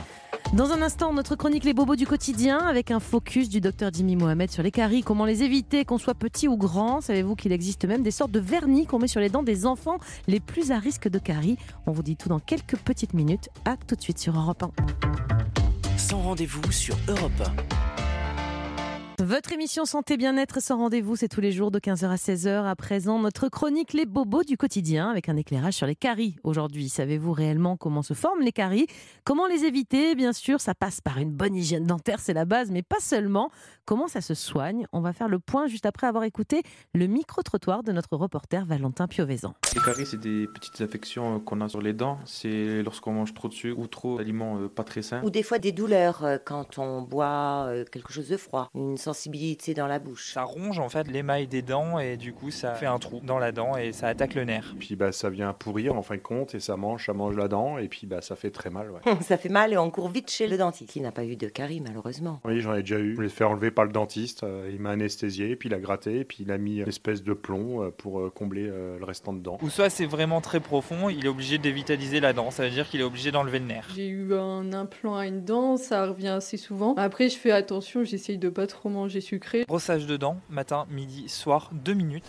Dans un instant, notre chronique Les Bobos du quotidien avec un focus du docteur Jimmy Mohamed sur les caries. Comment les éviter, qu'on soit petit ou grand? Savez-vous qu'il existe même des sortes de vernis qu'on met sur les dents des enfants les plus à risque de caries? On vous dit tout dans quelques petites minutes. À tout de suite sur Europe 1. sans rendez-vous sur Europe Votre émission Santé Bien-être sans rendez-vous, c'est tous les jours de 15h à 16h. À présent, notre chronique Les Bobos du quotidien avec un éclairage sur les caries. Aujourd'hui, savez-vous réellement comment se forment les caries? Comment les éviter? Bien sûr, ça passe par une bonne hygiène dentaire, c'est la base, mais pas seulement. Comment ça se soigne? On va faire le point juste après avoir écouté le micro-trottoir de notre reporter Valentin Piovesan. Les caries, c'est des petites infections euh, qu'on a sur les dents. C'est lorsqu'on mange trop de sucre ou trop d'aliments euh, pas très sains. Ou des fois des douleurs euh, quand on boit quelque chose de froid, une sensibilité dans la bouche. Ça ronge en fait l'émail des dents et du coup ça fait un trou dans la dent et ça attaque le nerf. Puis bah, ça vient pourrir en fin de compte et ça mange, ça mange la dent et puis bah, ça fait très mal. Ouais. Ça fait mal et on court vite chez le dentiste, qui n'a pas eu de caries malheureusement. Oui, j'en ai déjà eu. Je voulais faire enlever par le dentiste. euh, il m'a anesthésié, puis il a gratté, puis il a mis une espèce de plomb euh, pour euh, combler euh, le restant de dents. Ou soit c'est vraiment très profond, il est obligé de dévitaliser la dent, ça veut dire qu'il est obligé d'enlever le nerf. J'ai eu un implant à une dent, ça revient assez souvent. Après, je fais attention, j'essaye de pas trop manger sucré. Brossage de dents, matin, midi, soir, deux minutes.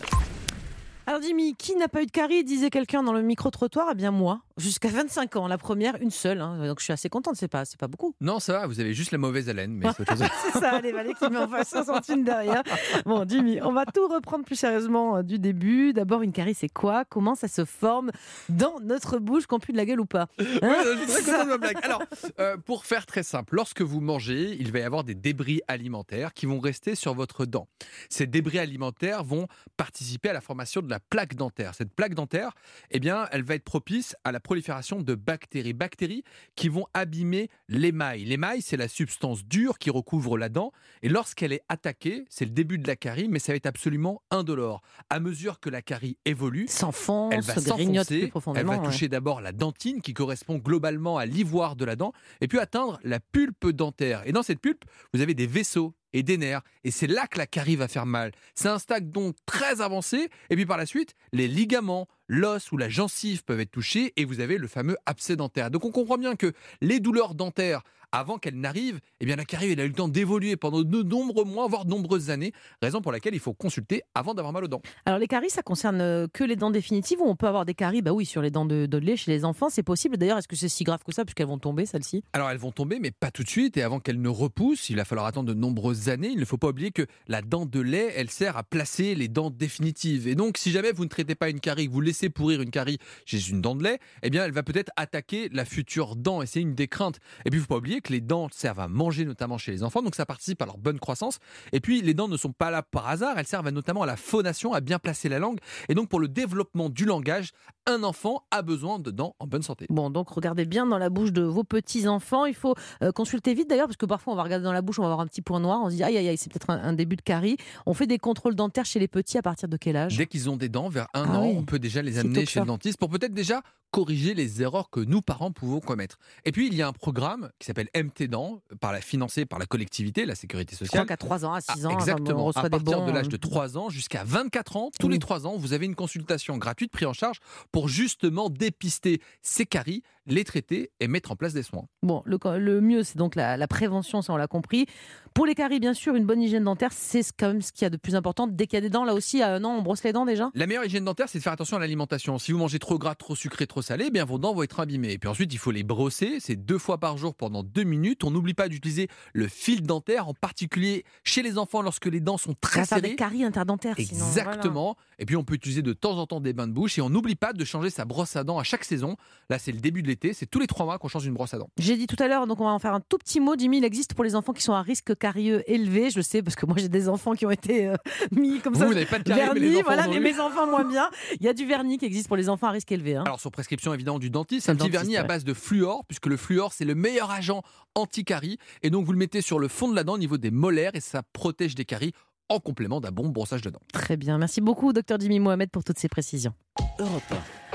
Alors Jimmy, qui n'a pas eu de caries disait quelqu'un dans le micro-trottoir? Eh bien moi, jusqu'à 25 ans. La première, une seule. hein. Donc je suis assez contente, c'est pas, c'est pas beaucoup. Non, ça va, vous avez juste la mauvaise haleine, mais c'est ça, allez, Valet qui met en face 60 une derrière. Bon, Jimmy, on va tout reprendre plus sérieusement euh, du début. D'abord, une carie, c'est quoi? Comment ça se forme dans notre bouche, qu'on pue de la gueule ou pas? Hein? Ouais, je suis très content de ma blague. Alors, euh, pour faire très simple, lorsque vous mangez, il va y avoir des débris alimentaires qui vont rester sur votre dent. Ces débris alimentaires vont participer à la formation de la plaque dentaire. Cette plaque dentaire, eh bien, elle va être propice à la prolifération de bactéries. Bactéries qui vont abîmer l'émail. L'émail, c'est la substance dure qui recouvre la dent. Et lorsqu'elle est attaquée, c'est le début de la carie, mais ça va être absolument indolore. À mesure que la carie évolue, S'enfonce, elle va s'enfoncer, elle va ouais. toucher d'abord la dentine qui correspond globalement à l'ivoire de la dent et puis atteindre la pulpe dentaire. Et dans cette pulpe, vous avez des vaisseaux et des nerfs et c'est là que la carie va faire mal. C'est un stade donc très avancé et puis par la suite, les ligaments, l'os ou la gencive peuvent être touchés et vous avez le fameux abcès dentaire. Donc on comprend bien que les douleurs dentaires avant qu'elles n'arrivent, eh bien la carie elle a eu le temps d'évoluer pendant de nombreux mois, voire de nombreuses années, raison pour laquelle il faut consulter avant d'avoir mal aux dents. Alors les caries, ça concerne euh, que les dents définitives ou on peut avoir des caries Bah oui, sur les dents de, de lait chez les enfants, c'est possible. D'ailleurs, est-ce que c'est si grave que ça puisqu'elles vont tomber celles-ci? Alors elles vont tomber, mais pas tout de suite. Et avant qu'elles ne repoussent, il va falloir attendre de nombreuses années. Il ne faut pas oublier que la dent de lait, elle sert à placer les dents définitives. Et donc, si jamais vous ne traitez pas une carie, que vous laissez pourrir une carie chez une dent de lait, eh bien, elle va peut-être attaquer la future dent. Et c'est une des craintes. Et puis, il ne faut pas oublier que les dents servent à manger, notamment chez les enfants. Donc, ça participe à leur bonne croissance. Et puis, les dents ne sont pas là par hasard. Elles servent notamment à la phonation, à bien placer la langue. Et donc, pour le développement du langage, un enfant a besoin de dents en bonne santé. Bon, donc regardez bien dans la bouche de vos petits-enfants. Il faut euh, consulter vite d'ailleurs, parce que parfois on va regarder dans la bouche, on va avoir un petit point noir, on se dit aïe aïe aïe, c'est peut-être un, un début de carie. On fait des contrôles dentaires chez les petits à partir de quel âge? Dès qu'ils ont des dents, vers un Ah an, oui. on peut déjà les amener chez le dentiste pour peut-être déjà corriger les erreurs que nous, parents, pouvons commettre. Et puis, il y a un programme qui s'appelle MT Dents, par la, financé par la collectivité, la sécurité Je crois sociale. qu'à 3 ans, à 6 Ah, ans, exactement. on reçoit à partir bons. de l'âge euh, de 3 ans jusqu'à 24 ans, tous Oui. les 3 ans, vous avez une consultation gratuite prise en charge pour justement dépister ces caries, les traiter et mettre en place des soins. Bon, le, le mieux, c'est donc la, la prévention, ça on l'a compris. Pour les caries, bien sûr, une bonne hygiène dentaire, c'est quand même ce qu'il y a de plus important. Dès qu'il y a des dents, là aussi, à un an, on brosse les dents déjà? La meilleure hygiène dentaire, c'est de faire attention à l'alimentation. Si vous mangez trop gras, trop sucré, trop salé, eh bien vos dents vont être abîmées. Et puis ensuite, il faut les brosser. C'est deux fois par jour pendant deux minutes. On n'oublie pas d'utiliser le fil dentaire, en particulier chez les enfants lorsque les dents sont Ça très va faire des serrées. caries interdentaires. sinon, voilà. Exactement. Et puis on peut utiliser de temps en temps des bains de bouche et on n'oublie pas de changer sa brosse à dents à chaque saison. Là, c'est le début de l'été. C'est tous les trois mois qu'on change une brosse à dents. J'ai dit tout à l'heure, donc on va en faire un tout petit mot. Jimmy, il existe pour les enfants qui sont à risque carieux élevé. Je sais parce que moi j'ai des enfants qui ont été euh, mis comme Vous, ça. vous n'avez pas de caries, mais les vernis, enfants voilà, mais mes enfants moins bien. Il y a du vernis qui existe pour les enfants à risque élevé. hein. Alors sur prescription évidemment du dentiste, c'est un petit dentiste, vernis à base de fluor, puisque le fluor c'est le meilleur agent anti-carie. Et donc vous le mettez sur le fond de la dent au niveau des molaires et ça protège des caries en complément d'un bon brossage de dents. Très bien. Merci beaucoup, docteur Jimmy Mohamed, pour toutes ces précisions. Europe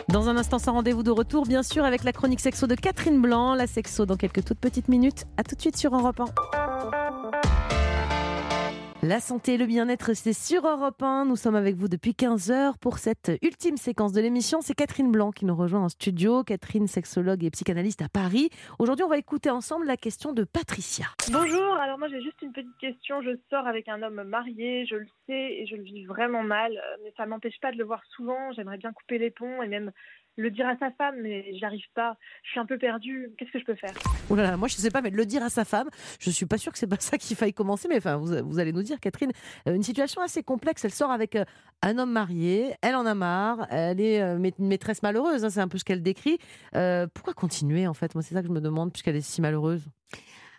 Dans un instant, sans rendez-vous de retour, bien sûr, avec la chronique sexo de Catherine Blanc. La sexo dans quelques toutes petites minutes. À tout de suite sur Europe 1. La santé et le bien-être, c'est sur Europe 1. Nous sommes avec vous depuis 15 heures pour cette ultime séquence de l'émission. C'est Catherine Blanc qui nous rejoint en studio. Catherine, sexologue et psychanalyste à Paris. Aujourd'hui, on va écouter ensemble la question de Patricia. Bonjour, alors moi j'ai juste une petite question. Je sors avec un homme marié, je le sais et je le vis vraiment mal, euh, mais ça m'empêche pas de le voir souvent. J'aimerais bien couper les ponts et même le dire à sa femme, mais j'y arrive pas. Je suis un peu perdue. Qu'est-ce que je peux faire? Oh là là, moi je sais pas, mais de le dire à sa femme, je suis pas sûre que c'est pas ça qu'il faille commencer, mais enfin, vous, allez nous dire, Catherine, euh, une situation assez complexe. Elle sort avec euh, un homme marié, elle en a marre, elle est euh, une maîtresse malheureuse, hein, c'est un peu ce qu'elle décrit. Pourquoi continuer en fait? Moi, c'est ça que je me demande, puisqu'elle est si malheureuse.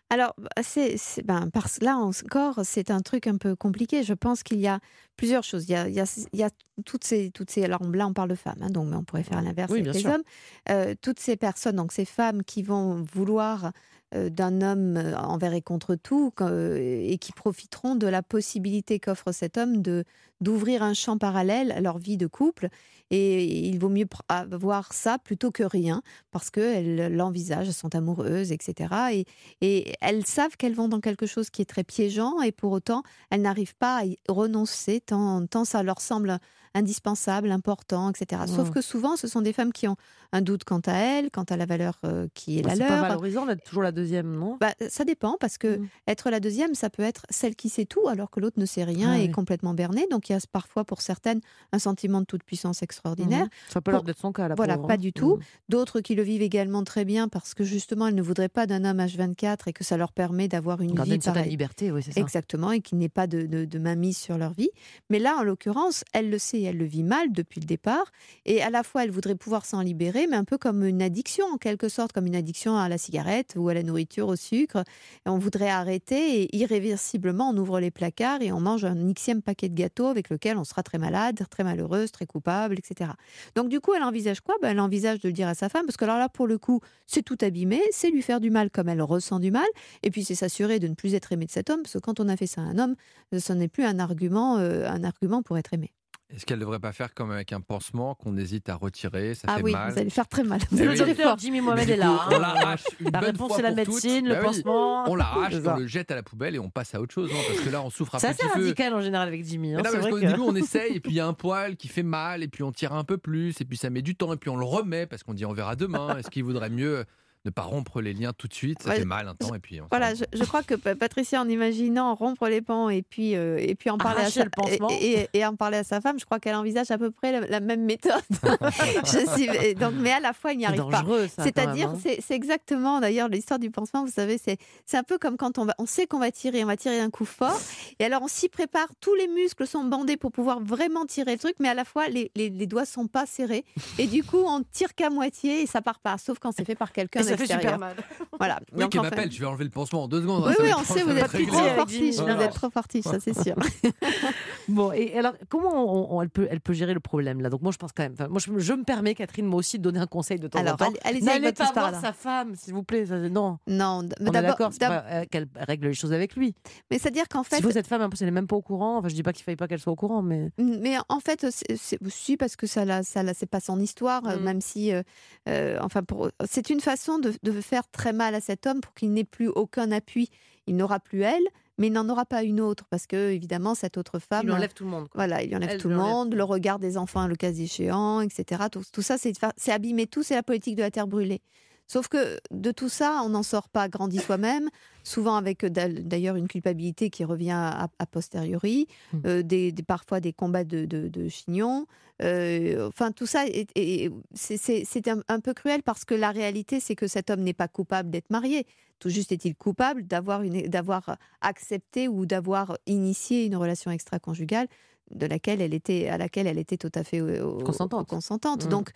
Alors, bah, c'est, c'est- ben, parce, là encore, c'est un truc un peu compliqué. Je pense qu'il y a plusieurs choses. Il y a, il y a- il y a toutes ces, toutes ces. Alors là, on parle de femmes, hein, donc mais on pourrait faire l'inverse Oui, avec les sûr. hommes. Euh, toutes ces personnes, donc ces femmes qui vont vouloir d'un homme euh, envers et contre tout, euh, et qui profiteront de la possibilité qu'offre cet homme de d'ouvrir un champ parallèle à leur vie de couple. Et il vaut mieux avoir ça plutôt que rien, parce qu'elles l'envisagent, sont amoureuses, etc. Et, elles savent qu'elles vont dans quelque chose qui est très piégeant, et pour autant, elles n'arrivent pas à y renoncer, tant ça leur semble indispensable, important, etc. Sauf Ouais. que souvent, ce sont des femmes qui ont un doute quant à elles, quant à la valeur euh, qui est Bah, la c'est leur. pas valorisant d'être toujours la deuxième, non? Bah, ça dépend parce que Mm. être la deuxième, ça peut être celle qui sait tout alors que l'autre ne sait rien Ah et est oui. complètement bernée. Donc il y a parfois pour certaines un sentiment de toute puissance extraordinaire. Mhm. Ça peut Pour- leur être son cas, la Voilà, pauvre, pas hein. du tout. D'autres qui le vivent également très bien parce que justement elles ne voudraient pas d'un homme H24 et que ça leur permet d'avoir une Garder vie une certaine liberté, oui, c'est ça. Exactement, et qu'il n'ait pas de, de, de mainmise sur leur vie. Mais là, en l'occurrence, elle le sait, elle le vit mal depuis le départ. Et à la fois, elle voudrait pouvoir s'en libérer, mais un peu comme une addiction, en quelque sorte, comme une addiction à la cigarette ou à la nourriture, au sucre. On voudrait arrêter et irréversiblement, on ouvre les placards et on mange un xième paquet de gâteaux avec lequel on sera très malade, très malheureuse, très coupable, etc. Donc du coup, elle envisage quoi? Ben, Elle envisage de le dire à sa femme, parce que alors là, pour le coup, c'est tout abîmé, c'est lui faire du mal comme elle ressent du mal, et puis c'est s'assurer de ne plus être aimé de cet homme, parce que quand on a fait ça à un homme, ce n'est plus un argument, euh, un argument pour être aimé. Est-ce qu'elle ne devrait pas faire comme avec un pansement qu'on hésite à retirer? Ça ah fait oui, mal. vous allez faire très mal. Eh Vous allez fort. Jimmy Mohamed est là. coup, hein. On l'arrache une La bonne réponse, fois c'est la pour toutes. médecine, le Bah oui. pansement. On l'arrache, on le jette à la poubelle et on passe à autre chose. hein, parce que là, on souffre un C'est petit assez radical en général avec Jimmy. hein, Mais non, c'est parce vrai qu'au que- début, on essaye, et puis il y a un poil qui fait mal, et puis on tire un peu plus, et puis ça met du temps, et puis on le remet, parce qu'on dit on verra demain. Est-ce qu'il vaudrait mieux ne pas rompre les liens tout de suite Ça Ouais, fait mal un temps, et puis on Voilà, je, je crois que Pa- Patricia, en imaginant rompre les pans et puis, euh, et puis en parler à Arracher sa, le pansement. et, et- et en parler à sa femme, je crois qu'elle envisage à peu près la, la même méthode. Je suis- et donc, mais à la fois, il n'y arrive pas. dangereux, ça, quand C'est-à-dire, hein. c'est c'est exactement, d'ailleurs, l'histoire du pansement, vous savez, c'est c'est un peu comme quand on, va, on sait qu'on va tirer, on va tirer un coup fort, et alors on s'y prépare, tous les muscles sont bandés pour pouvoir vraiment tirer le truc, mais à la fois, les, les, les doigts sont pas serrés, et du coup, on tire qu'à moitié et ça part pas, sauf quand c'est fait par quelqu'un ça fait super mal. Voilà. Oui, Donc, qui m'appelle, je vais enlever le pansement en deux secondes. hein, oui, ça oui, on sait, vous êtes trop fortiche, vous êtes trop fortiche, ça c'est sûr. Bon, et alors, comment on- on- elle, peut, elle peut gérer le problème là? Donc, moi, je pense quand même. Moi, je, je me permets, Catherine, moi aussi, de donner un conseil de temps Alors, en temps. allez- N'allez pas voir là. sa femme, s'il vous plaît. non. Non, mais d'accord, euh, qu'elle règle les choses avec lui. Mais c'est-à-dire qu'en fait, Si vous êtes femme, elle n'est même pas au courant. Enfin, je dis pas qu'il faille pas qu'elle soit au courant, mais. Mais en fait, c'est c'est aussi parce que ça, la- ça, la- c'est pas son histoire, euh, Mm. même si, euh, euh, enfin, c'est une façon de, de faire très mal à cet homme pour qu'il n'ait plus aucun appui. Il n'aura plus elle, mais il n'en aura pas une autre parce que évidemment cette autre femme. Il enlève tout le monde. quoi. Voilà, il enlève Elle tout le monde, le regard des enfants, le cas échéant, etc. Tout, tout ça, c'est abîmer tout, c'est la politique de la terre brûlée. Sauf que de tout ça, on n'en sort pas grandi soi-même, souvent avec euh, d'a- d'ailleurs une culpabilité qui revient à, a posteriori, Hmm. euh, des, des- parfois des combats de, de, de chignons. Euh, enfin, tout ça, est- est- c'est- c'est c'est un, un peu cruel parce que la réalité, c'est que cet homme n'est pas coupable d'être marié. Tout juste est-il coupable d'avoir une- d'avoir accepté ou d'avoir initié une relation extra-conjugale de laquelle elle était, à laquelle elle était tout à fait euh, au- Consentante. consentante. Mm. Donc,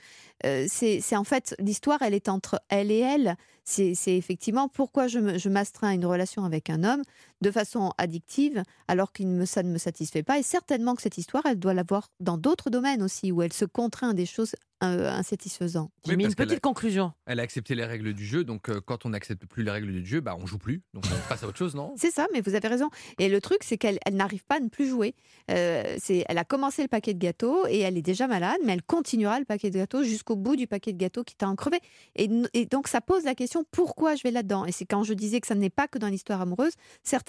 euh, c'est en fait, l'histoire, elle est entre elle et elle. C'est effectivement pourquoi je m'astreins à une relation avec un homme de façon addictive, alors que ça ne me satisfait pas. Et certainement que cette histoire, elle doit l'avoir dans d'autres domaines aussi, où elle se contraint à des choses euh, insatisfaisantes. Oui, parce qu'elle a- conclusion. Elle a accepté les règles du jeu, donc euh, quand on n'accepte plus les règles du jeu, bah, on joue plus. Donc on passe à autre chose, non? C'est ça, mais vous avez raison. Et le truc, c'est qu'elle elle n'arrive pas à ne plus jouer. Euh, c'est- elle a commencé le paquet de gâteaux et elle est déjà malade, mais elle continuera le paquet de gâteaux jusqu'au bout du paquet de gâteaux qui t'a en crevé. Et, donc, ça pose la question pourquoi je vais là-dedans? Et c'est quand je disais que ça n'est pas que dans l'histoire amoureuse,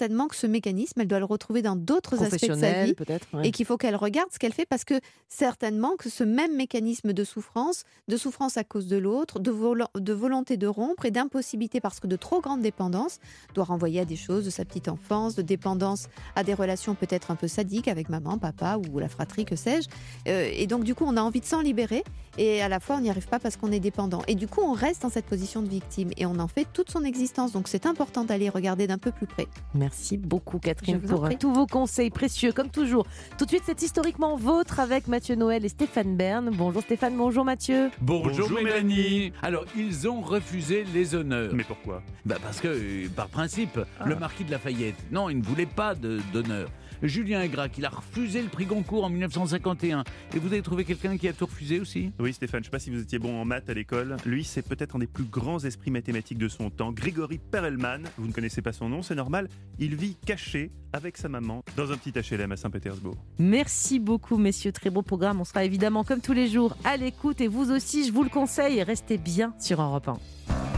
certainement que ce mécanisme, elle doit le retrouver dans d'autres aspects de sa vie. peut-être, ouais. Et qu'il faut qu'elle regarde ce qu'elle fait parce que certainement que ce même mécanisme de souffrance, de souffrance à cause de l'autre, de volonté de rompre et d'impossibilité parce que de trop grande dépendance doit renvoyer à des choses de sa petite enfance, de dépendance à des relations peut-être un peu sadiques avec maman, papa ou la fratrie, que sais-je. Euh, et donc du coup, on a envie de s'en libérer et à la fois on n'y arrive pas parce qu'on est dépendant. Et du coup, on reste dans cette position de victime et on en fait toute son existence. Donc c'est important d'aller regarder d'un peu plus près. Merci beaucoup Catherine pour euh, tous vos conseils précieux comme toujours. Tout de suite c'est historiquement vôtre avec Mathieu Noël et Stéphane Bern. Bonjour Stéphane, bonjour Mathieu. Bonjour, Mélanie. Alors, ils ont refusé les honneurs. Mais pourquoi? Bah Parce que, euh, par principe, Ah. le marquis de Lafayette, non, il ne voulait pas de- d'honneur. Julien Aigrat, il a refusé le prix Goncourt en 1951. Et vous avez trouvé quelqu'un qui a tout refusé aussi? Oui, Stéphane, je ne sais pas si vous étiez bon en maths à l'école. Lui, c'est peut-être un des plus grands esprits mathématiques de son temps. Grégory Perelman, vous ne connaissez pas son nom, c'est normal. Il vit caché avec sa maman dans un petit HLM à Saint-Pétersbourg. Merci beaucoup messieurs, très beau programme. On sera évidemment comme tous les jours à l'écoute et vous aussi je vous le conseille, restez bien sur Europe 1.